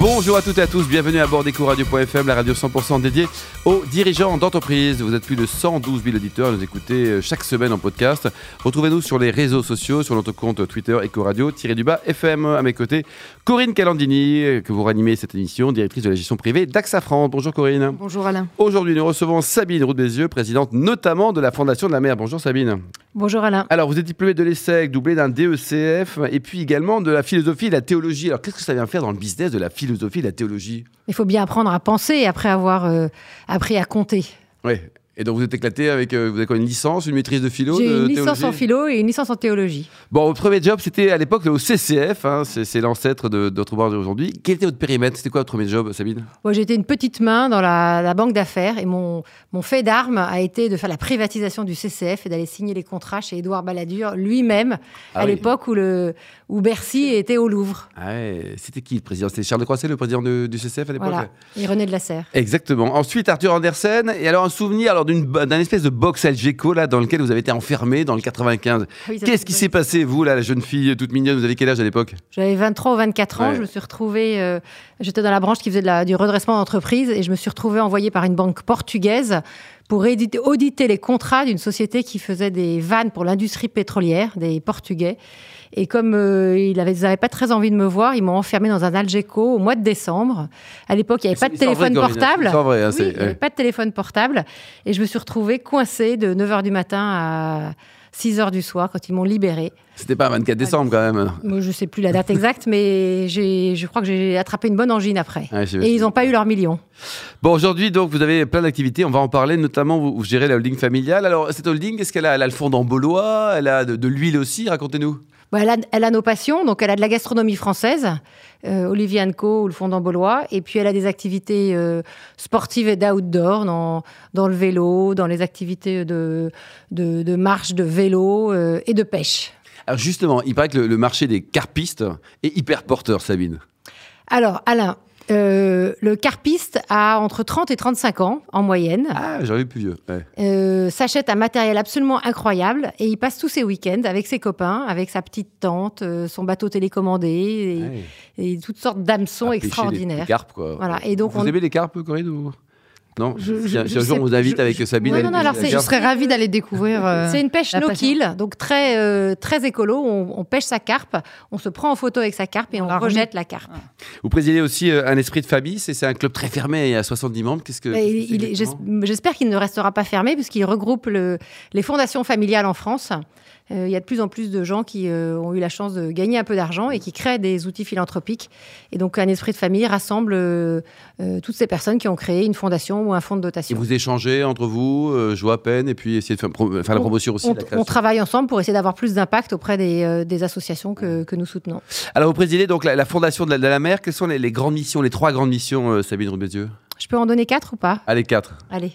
Bonjour à toutes et à tous, bienvenue à bord d'Ecoradio.fm, la radio 100% dédiée aux dirigeants d'entreprise. Vous êtes plus de 112 000 auditeurs à nous écouter euh, chaque semaine en podcast. Retrouvez-nous sur les réseaux sociaux, sur notre compte Twitter Ecoradio-du-bas FM. À mes côtés, Corinne Calandini, euh, que vous ranimez cette émission, directrice de la gestion privée d'AXA France. Bonjour Corinne. Bonjour Alain. Aujourd'hui, nous recevons Sabine Roux Bézieux, présidente notamment de la Fondation de la mer. Bonjour Sabine. Bonjour Alain. Alors, vous êtes diplômée de l'ESSEC, doublé d'un DECF et puis également de la philosophie et la théologie. Alors, qu'est-ce que ça vient faire dans le business de la philosophie et la théologie? Il faut bien apprendre à penser après avoir euh, appris à compter. Oui. Et donc vous êtes éclaté avec, euh, vous avez quoi, une licence, une maîtrise de philo J'ai une licence en philo et une licence en théologie. Bon, votre premier job, c'était à l'époque au CCF, hein, c'est l'ancêtre de, de notre boîte d'aujourd'hui. Quel était votre périmètre? C'était quoi votre premier job, Sabine? Moi, j'étais une petite main dans la, la banque d'affaires et mon, mon fait d'arme a été de faire la privatisation du CCF et d'aller signer les contrats chez Édouard Balladur lui-même Ah à oui. l'époque où, le, où Bercy était au Louvre. ah ouais, C'était qui le président? C'était Charles de Croisset, le président de- du CCF à l'époque? Voilà. Et René de la Serre. Exactement. Ensuite, Arthur Andersen. Et alors, un souvenir alors, d'un espèce de box Algeco là, dans lequel vous avez été enfermé dans le 95. Ah oui, Qu'est-ce qui s'est passé, vous, là, la jeune fille toute mignonne? Vous avez quel âge à l'époque? J'avais 23 ou 24 ans, Ouais. je me suis retrouvée, euh, j'étais dans la branche qui faisait de la- du redressement d'entreprise et je me suis retrouvée envoyée par une banque portugaise pour éditer- auditer les contrats d'une société qui faisait des vannes pour l'industrie pétrolière, des Portugais. Et comme euh, ils n'avaient pas très envie de me voir, ils m'ont enfermée dans un Algeco au mois de décembre. À l'époque, il n'y avait pas de vrai, téléphone Corinne, portable. vrai, hein, Oui, il n'y avait ouais. pas de téléphone portable. Et je me suis retrouvée coincée de 9h du matin à 6h du soir quand ils m'ont libérée. C'était pas un 24 décembre quand même. Moi, je sais plus la date exacte, mais je crois que j'ai attrapé une bonne angine après. Ouais. Et ils n'ont pas eu leur million. Bon, aujourd'hui, donc, vous avez plein d'activités. On va en parler, notamment, vous, vous gérez la holding familiale. Alors, cette holding, est-ce qu'elle a, elle a le fond Elle a de, de l'huile aussi? Racontez-nous. Bon, elle, a, elle a nos passions, donc elle a de la gastronomie française, euh, Olivier Co ou le Fondant Baulois, et puis elle a des activités euh, sportives et d'outdoor, dans, dans le vélo, dans les activités de, de, de marche, de vélo euh, et de pêche. Alors, justement, il paraît que le, le marché des carpistes est hyper porteur, Sabine. Alors, Alain, euh, le carpiste a entre 30 et 35 ans en moyenne. Ah, j'aurais eu plus vieux. ouais. euh, s'achète un matériel absolument incroyable et il passe tous ses week-ends avec ses copains, avec sa petite tente, euh, son bateau télécommandé et, Ouais. et toutes sortes d'hameçons les- extraordinaires. Les carpes, quoi. Voilà, et donc vous on- aimez les carpes, Corinne ou... Non Je- je- un- si je un jour on vous invite je- avec Sabine. Ouais, à non, non, alors Je serais ravie d'aller découvrir. euh, C'est une pêche la no passion. kill, donc très euh, très écolo. On, on pêche sa carpe, on se prend en photo avec sa carpe et on, la rejette la carpe. Vous présidez aussi euh, un esprit de famille. C'est un club très fermé. Il y a 70 membres. Qu'est-ce que. J'es- J'espère qu'il ne restera pas fermé puisqu'il regroupe le- les fondations familiales en France. Euh, il y a de plus en plus de gens qui euh, ont eu la chance de gagner un peu d'argent et qui créent des outils philanthropiques. Et donc, un esprit de famille rassemble euh, toutes ces personnes qui ont créé une fondation ou un fonds de Et dotation. vous échangez entre vous, jouer à peine, et puis essayer de faire, la On- promotion aussi. On, la travaille ensemble pour essayer d'avoir plus d'impact auprès des, des associations que, que nous soutenons. Alors, vous présidez donc la, la fondation de la, de la mer. Quelles sont les, les grandes missions, les trois grandes missions, Sabine Roubezieux Je peux en donner quatre ou pas? Allez, quatre. Allez.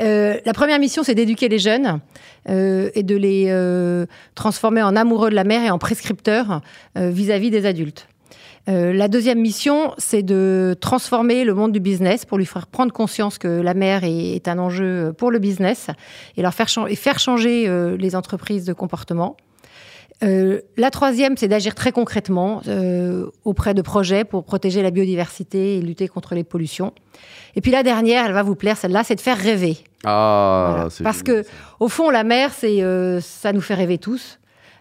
Euh, la première mission, c'est d'éduquer les jeunes euh, et de les euh, transformer en amoureux de la mer et en prescripteurs vis-à-vis des adultes. La deuxième mission, c'est de transformer le monde du business pour lui faire prendre conscience que la mer est, un enjeu pour le business et leur faire, et faire changer les entreprises de comportement. La troisième, c'est d'agir très concrètement auprès de projets pour protéger la biodiversité et lutter contre les pollutions. Et puis la dernière, elle va vous plaire, celle-là, c'est de faire rêver. Ah, Voilà. c'est Parce génial, que, au fond, la mer, c'est, euh, ça nous fait rêver tous.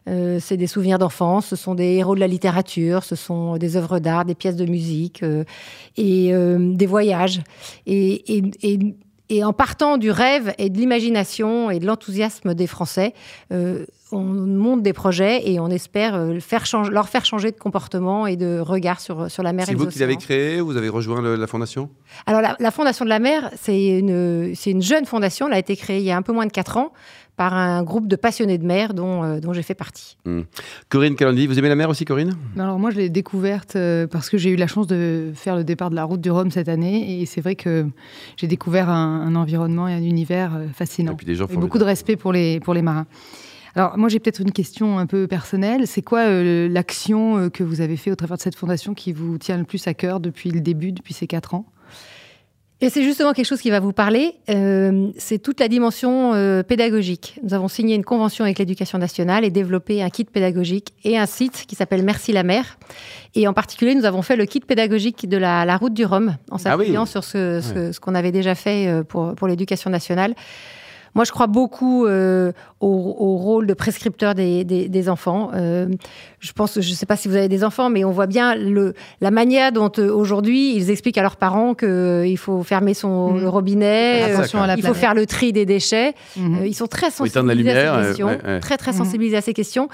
Euh, c'est des souvenirs d'enfance, ce sont des héros de la littérature, ce sont des œuvres d'art, des pièces de musique euh, et euh, des voyages. Et, et- et- et en partant du rêve et de l'imagination et de l'enthousiasme des Français, euh, on monte des projets et on espère euh, faire change- leur faire changer de comportement et de regard sur, sur la mer C'est vous qui l'avez créé Vous avez rejoint le- la fondation? Alors, la, la Fondation de la mer, c'est une, c'est une jeune fondation. Elle a été créée il y a un peu moins de 4 ans par un groupe de passionnés de mer dont, euh, dont j'ai fait partie. Corinne Calandi, vous aimez la mer aussi, Corinne? Alors moi, je l'ai découverte euh, parce que j'ai eu la chance de faire le départ de la route du Rhum cette année. Et c'est vrai que j'ai découvert un, un environnement et un univers euh, fascinant. Et puis des gens Et font beaucoup de respect pour les, pour les marins. Alors moi, j'ai peut-être une question un peu personnelle. C'est quoi euh, l'action euh, que vous avez fait au travers de cette fondation qui vous tient le plus à cœur depuis le début, depuis ces quatre ans? Et c'est justement quelque chose qui va vous parler, euh, c'est toute la dimension euh, pédagogique. Nous avons signé une convention avec l'éducation nationale et développé un kit pédagogique et un site qui s'appelle Merci la mer. Et en particulier, nous avons fait le kit pédagogique de la, la route du Rhum en s'appuyant sur ce, ce, ce qu'on avait déjà fait pour, pour l'éducation nationale. Moi, je crois beaucoup euh, au, au, rôle de prescripteur des, des, des enfants. Euh, je pense, je ne sais pas si vous avez des enfants, mais on voit bien le, la manière dont euh, aujourd'hui ils expliquent à leurs parents qu'il faut fermer son Mmh. le robinet, à la il faut faire le tri des déchets. Mhm. Euh, ils sont très lumière, à ces questions, ouais, ouais. très très Mhm. sensibilisés à ces questions.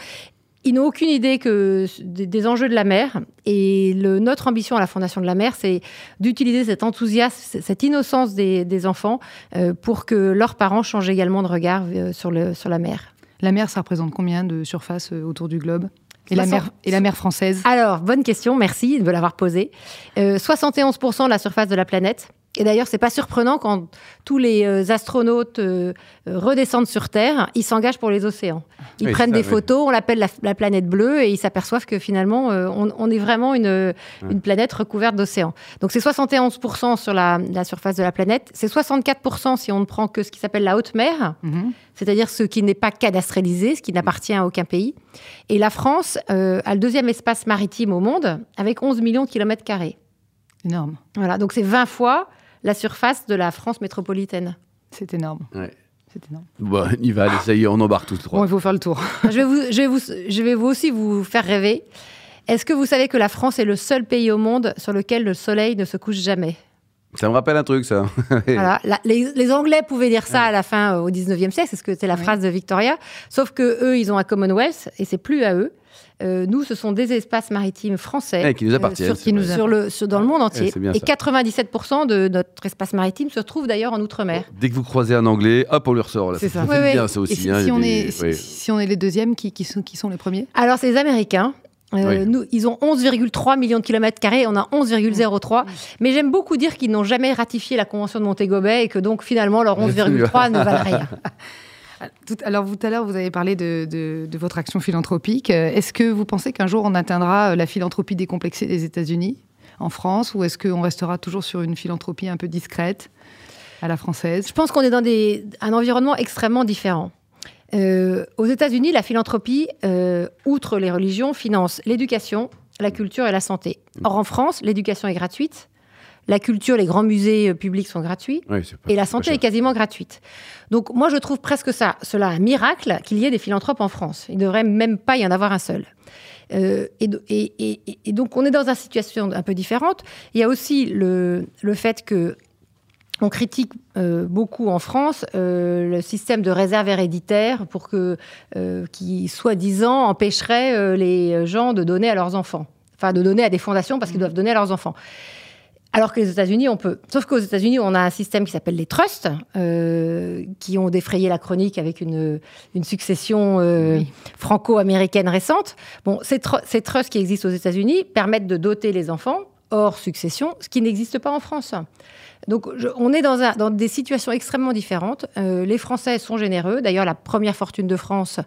Ils n'ont aucune idée que des, des enjeux de la mer. Et le, notre ambition à la Fondation de la mer, c'est d'utiliser cet enthousiasme, cette innocence des, des enfants euh, pour que leurs parents changent également de regard euh, sur, le, sur la mer. La mer, ça représente combien de surface euh, autour du globe? Et la, 60. mer, et la mer française? Alors, bonne question, merci de me l'avoir posée. Euh, 71% de la surface de la planète. Et d'ailleurs, c'est pas surprenant quand tous les euh, astronautes euh, euh, redescendent sur Terre, ils s'engagent pour les océans. Ils Oui, prennent ça, des oui. photos, on l'appelle la, la planète bleue, et ils s'aperçoivent que finalement, euh, on, on est vraiment une, une planète recouverte d'océans. Donc c'est 71% sur la, la surface de la planète. C'est 64% si on ne prend que ce qui s'appelle la haute mer Mhm. c'est-à-dire ce qui n'est pas cadastralisé, ce qui n'appartient à aucun pays. Et la France euh, a le deuxième espace maritime au monde, avec 11 millions de kilomètres carrés. Énorme. Voilà, donc c'est 20 fois la surface de la France métropolitaine. C'est énorme. Ouais. C'est énorme. Bon, il va, allez, ça y est, on embarque tous Bon, trois. il faut faire le tour. je, vais vous, je, vais vous, je vais vous aussi vous faire rêver. Est-ce que vous savez que la France est le seul pays au monde sur lequel le soleil ne se couche jamais? Ça me rappelle un truc, ça. Voilà. La- les, les Anglais pouvaient dire ça à la fin, euh, au 19e siècle, c'est ce que c'est la Oui. phrase de Victoria. Sauf que eux, ils ont un Commonwealth et c'est plus à eux. Euh, nous, ce sont des espaces maritimes français. Ouais, qui nous appartiennent, sur, c'est qui nous- vrai. sur le, sur- dans le monde entier. Ouais, c'est bien et ça. 97% de notre espace maritime se trouve d'ailleurs en Outre-mer. Dès que vous croisez un anglais, hop, on le ressort. Là. C'est ça. fait Oui, bien, ça aussi. si, hein, si on des- est, si, on est les deuxièmes, qui, qui, sont, qui sont les premiers? Alors, c'est les Américains. Euh, Oui. nous, ils ont 11,3 millions de kilomètres carrés, on a 11,03. Mais j'aime beaucoup dire qu'ils n'ont jamais ratifié la Convention de Montego Bay et que donc finalement leur 11,3 ne valent rien. Tout- alors, vous, tout à l'heure, vous avez parlé de, de- de votre action philanthropique. Euh, Est-ce que vous pensez qu'un jour, on atteindra euh, la philanthropie décomplexée des États-Unis, en France, ou est-ce qu'on restera toujours sur une philanthropie un peu discrète, à la française? Je pense qu'on est dans des, un environnement extrêmement différent. Euh, aux États-Unis, la philanthropie, euh, outre les religions, finance l'éducation, la culture et la santé. Or, en France, l'éducation est gratuite, la culture, les grands musées euh, publics sont gratuits, Oui, c'est pas- et la santé est quasiment gratuite. Donc, moi, je trouve presque ça, cela un miracle qu'il y ait des philanthropes en France. Il ne devrait même pas y en avoir un seul. Euh, et, do- et- et- et donc, on est dans une situation un peu différente. Il y a aussi le, le fait que on critique euh, beaucoup en France euh, le système de réserve héréditaire pour que, euh, qui, soi-disant, empêcherait les gens de donner à leurs enfants. Enfin, de donner à des fondations parce qu'ils doivent donner à leurs enfants. Alors que les États-Unis, on peut. Sauf qu'aux États-Unis, on a un système qui s'appelle les trusts, euh, qui ont défrayé la chronique avec une, une succession euh, Oui. franco-américaine récente. Bon, ces, tr- ces trusts qui existent aux États-Unis permettent de doter les enfants hors succession, ce qui n'existe pas en France. Donc, je- on est dans, un- dans des situations extrêmement différentes. Euh, les Français sont généreux. D'ailleurs, la première fortune de France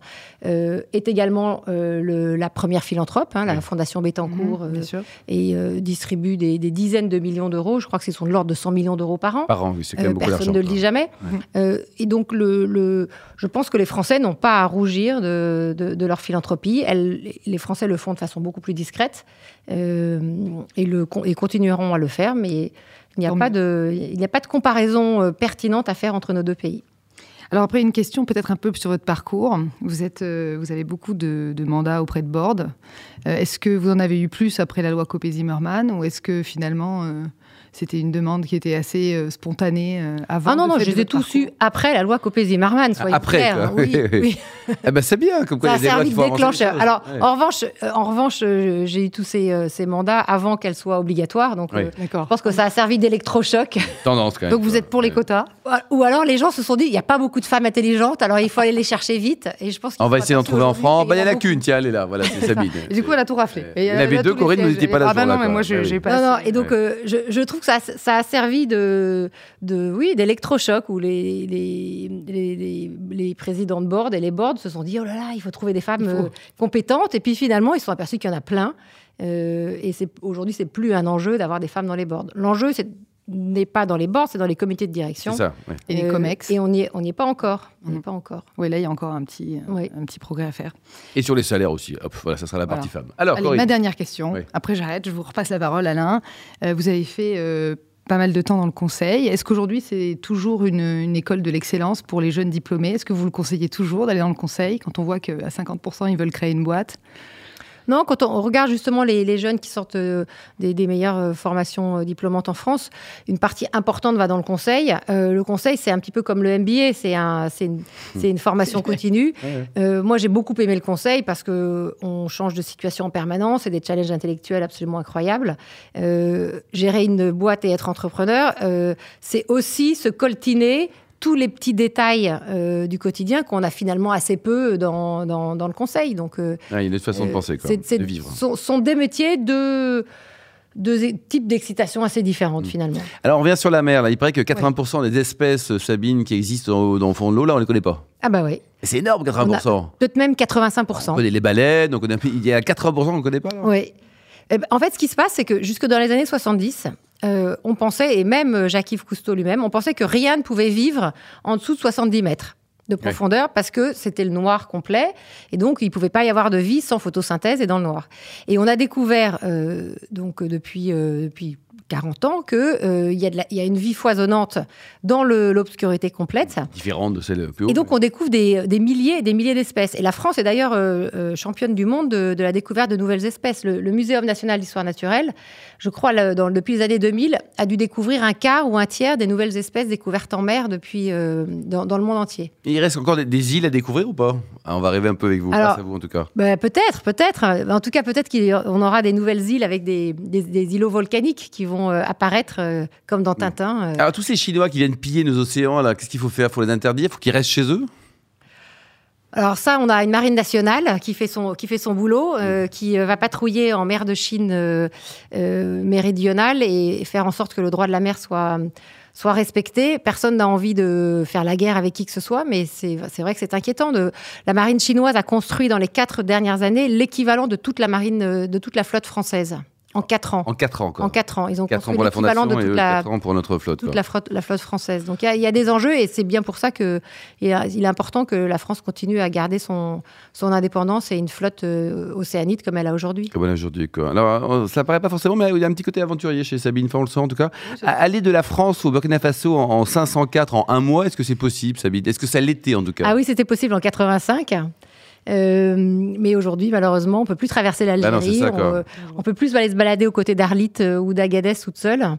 euh, est également euh, le- la première philanthrope, hein, la Oui. Fondation Bettencourt, Mhm, et distribue des, des dizaines de millions d'euros. Je crois que c'est de l'ordre de 100 millions d'euros par an. Par an, oui, c'est quand même beaucoup personne ne le dit jamais. Ouais. Et donc, le, le- je pense que les Français n'ont pas à rougir de, de- de leur philanthropie. Elles- les Français le font de façon beaucoup plus discrète et, le, et continueront à le faire, mais il n'y a, pas de, il n'y a pas de comparaison euh, pertinente à faire entre nos deux pays. Alors après, une question peut-être un peu sur votre parcours. Vous, êtes, euh, vous avez beaucoup de, de mandats auprès de Board. Euh, est-ce que vous en avez eu plus après la loi Copé-Zimmermann ou est-ce que finalement euh, c'était une demande qui était assez euh, spontanée euh, avant Ah non, non, je les ai tous eus après la loi Copé-Zimmermann, soyez Après, clairs. quoi. hein. Oui. oui. Eh ben, c'est bien, comme quoi Ça a il y a lois servi de déclencheur. Alors, Ouais. en revanche, euh, en revanche euh, j'ai eu tous ces, euh, ces mandats avant qu'elles soient obligatoires. Donc, Oui. euh, je pense que ça a servi d'électrochoc. Tendance, quand même. Donc vous êtes pour les quotas Ou alors les gens se sont dit, il n'y a pas beaucoup de femmes intelligentes, alors il faut aller les chercher vite. Et je pense On va essayer d'en trouver en France. Bah, il y en a qu'une, tiens, elle est là. Voilà, c'est Sabine. Et du coup, elle a tout raflé. Il y en avait a deux, Corinne, vous n'étiez pas là Ah bah non, mais moi, j'ai pas Non, non, et donc je, trouve que ça, a servi de, de oui, d'électrochoc où les présidents de board et les boards se sont dit, oh là là, il faut trouver des femmes faut. euh, compétentes. Et puis finalement, ils se sont aperçus qu'il y en a plein. Euh, et c'est, aujourd'hui, c'est plus un enjeu d'avoir des femmes dans les boards. L'enjeu, c'est n'est pas dans les boards, c'est dans les comités de direction. C'est ça. ouais. Et les Euh, COMEX. Et on n'y est, on n'y est pas encore. On n'y est Mm. pas encore. Oui, là, il y a encore un petit, Oui. un petit progrès à faire. Et sur les salaires aussi. Hop, voilà, ça sera la Voilà. partie femme. Alors, Allez, ma dernière question. Oui. Après, j'arrête, je vous repasse la parole, Alain. Euh, vous avez fait euh, pas mal de temps dans le conseil. Est-ce qu'aujourd'hui, c'est toujours une, école de l'excellence pour les jeunes diplômés? Est-ce que vous le conseillez toujours d'aller dans le conseil quand on voit qu'à 50%, ils veulent créer une boîte? Non, quand on regarde justement les, les jeunes qui sortent euh, des, des meilleures euh, formations euh, diplômantes en France, une partie importante va dans le conseil. Euh, le conseil, c'est un petit peu comme le MBA, c'est un, c'est une, formation continue. Euh, moi, j'ai beaucoup aimé le conseil parce que on change de situation en permanence et des challenges intellectuels absolument incroyables. Euh, gérer une boîte et être entrepreneur, c'est aussi se coltiner tous les petits détails euh, du quotidien qu'on a finalement assez peu dans, dans, dans le conseil. Donc, euh, Ah, il y a une autre façon de euh, penser, quoi, de vivre. Sont, sont des métiers de, de types d'excitation assez différentes Mm. finalement. Alors, on revient sur la mer. Là. Il paraît que 80% des espèces, Sabine, qui existent dans, dans le fond de l'eau, là, on les connaît pas. Ah bah oui, C'est énorme, 80%. peut-être même On 85%. connaît les baleines, on connaît... il y a 80% qu'on ne connaît pas. Oui. Eh ben, en fait, ce qui se passe, c'est que jusque dans les années 70, euh, on pensait, et même euh, Jacques-Yves Cousteau lui-même, on pensait que rien ne pouvait vivre en dessous de 70 mètres de profondeur parce que c'était le noir complet et donc il ne pouvait pas y avoir de vie sans photosynthèse et dans le noir. Et on a découvert euh, donc depuis euh, depuis 40 ans que euh, y, a y une vie foisonnante dans l'obscurité complète. Différente de celle plus haut. Et donc, on découvre des, des milliers et des milliers d'espèces. Et la France est d'ailleurs euh, euh, championne du monde de, de la découverte de nouvelles espèces. Le, le Muséum national d'histoire naturelle, je crois, dans- depuis les années 2000, a dû découvrir un quart ou un tiers des nouvelles espèces découvertes en mer depuis, euh, dans, dans le monde entier. Et il reste encore des, des îles à découvrir ou pas? Ah, On va rêver un peu avec vous, Alors- grâce à vous en tout cas. Ben, peut-être, peut-être. En tout cas, peut-être qu'on aura des nouvelles îles avec des, des- des îlots volcaniques qui vont euh, apparaître euh, comme dans Tintin. euh. Alors tous ces Chinois qui viennent piller nos océans, là, qu'est-ce qu'il faut faire? Faut les interdire? Faut qu'ils restent chez eux? Alors ça, on a une marine nationale qui fait son, qui fait son boulot, euh, qui va patrouiller en mer de Chine euh, euh, méridionale et faire en sorte que le droit de la mer soit, soit respecté. Personne n'a envie de faire la guerre avec qui que ce soit, mais c'est vrai que c'est inquiétant. De, la marine chinoise a construit dans les quatre dernières années l'équivalent de toute la marine, de toute la flotte française en quatre ans. En 4 ans, quoi. En quatre ans, ils ont 4 ans construit pour la fondation de et toute la, 4 ans pour notre flotte. toute la flotte, la flotte française. Donc il y a- il y, a des enjeux et c'est bien pour ça que il est important que la France continue à garder son, son indépendance et une flotte euh, océanite comme elle a aujourd'hui. Comme on a aujourd'hui, quoi. Alors, euh, ça paraît pas forcément, mais il y a un petit côté aventurier chez Sabine, enfin, on le sent en tout cas. Aller de la France au Burkina Faso en, en 504 en un mois, est-ce que c'est possible, Sabine? Est-ce que ça l'était en tout cas? Ah oui, c'était possible en 85. Euh, mais aujourd'hui, malheureusement, on peut plus traverser Bah l'Algérie. ça, on, on peut plus aller se balader aux côtés d'Arlit euh, ou d'Agadez toute seule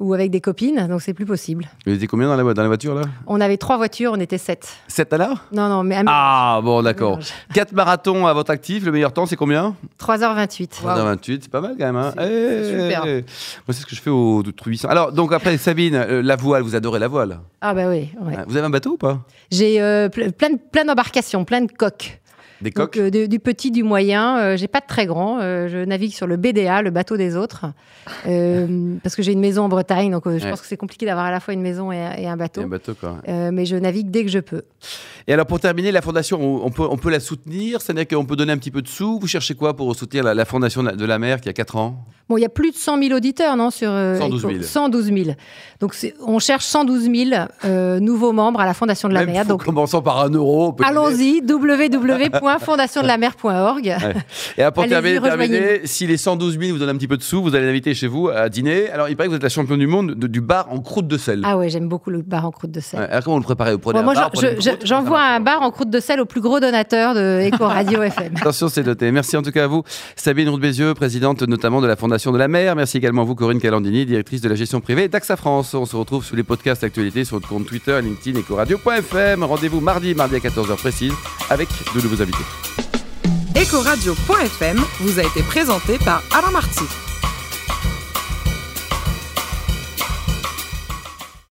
ou avec des copines. Donc c'est plus possible. Vous étiez combien dans la, dans la voiture là? On avait trois voitures, on était sept. 7 à l'heure? Non, non, mais Ah bon, d'accord. 4 marathons à votre actif, le meilleur temps c'est combien? 3h28. 3h28, c'est pas mal quand même. Hein C'est- Eh, super. Moi, c'est ce que je fais au 800. Alors, donc après, Sabine, euh, la voile, vous adorez la voile? Ah bah oui. ouais. Vous avez un bateau ou pas? J'ai euh, plein d'embarcations, plein de coques. Des coques euh, de- du petit, du moyen. Euh, j'ai pas de très grand. Euh, je navigue sur le BDA, le bateau des autres, parce que j'ai une maison en Bretagne. Donc, je Ouais. pense que c'est compliqué d'avoir à la fois une maison et, un- et un Et bateau. un bateau, quoi. Mais je navigue dès que je peux. Et alors, pour terminer, la fondation, on, on peut, on peut la soutenir? C'est-à-dire qu'on peut donner un petit peu de sous? Vous cherchez quoi pour soutenir la, la fondation de la, de la mer qui a 4 ans? Bon, il y a plus de 100 000 auditeurs, non sur, euh, 112 000. Echo 112 000. Donc, on cherche 112 000 euh, nouveaux membres à la Fondation de la Même mer. Donc, commençant par un euro. allons-y, www.fondationdelamer.org. Et alors, pour terminer, terminer, si les 112 000 vous donnent un petit peu de sous, vous allez l'inviter chez vous à dîner. Alors, il paraît que vous êtes la championne du monde de- du bar en croûte de sel. Ah ouais, j'aime beaucoup le bar en croûte de sel. Ouais, alors, comment vous le préparez Vous prenez Bon, un moi, bar, j'envoie un bar en croûte de sel au plus gros donateur de Eco Radio FM. Attention, c'est noté. Merci en tout cas à vous, Sabine Roux-Bézieux, présidente notamment de la Fondation de la mer. Merci également à vous, Corinne Calandini, directrice de la gestion privée d'AXA France. On se retrouve sur les podcasts actualités sur notre compte Twitter, LinkedIn, Ecoradio.fm. Rendez-vous mardi, mardi à 14h précise, avec de nouveaux invités. Ecoradio.fm vous a été présenté par Alain Marty.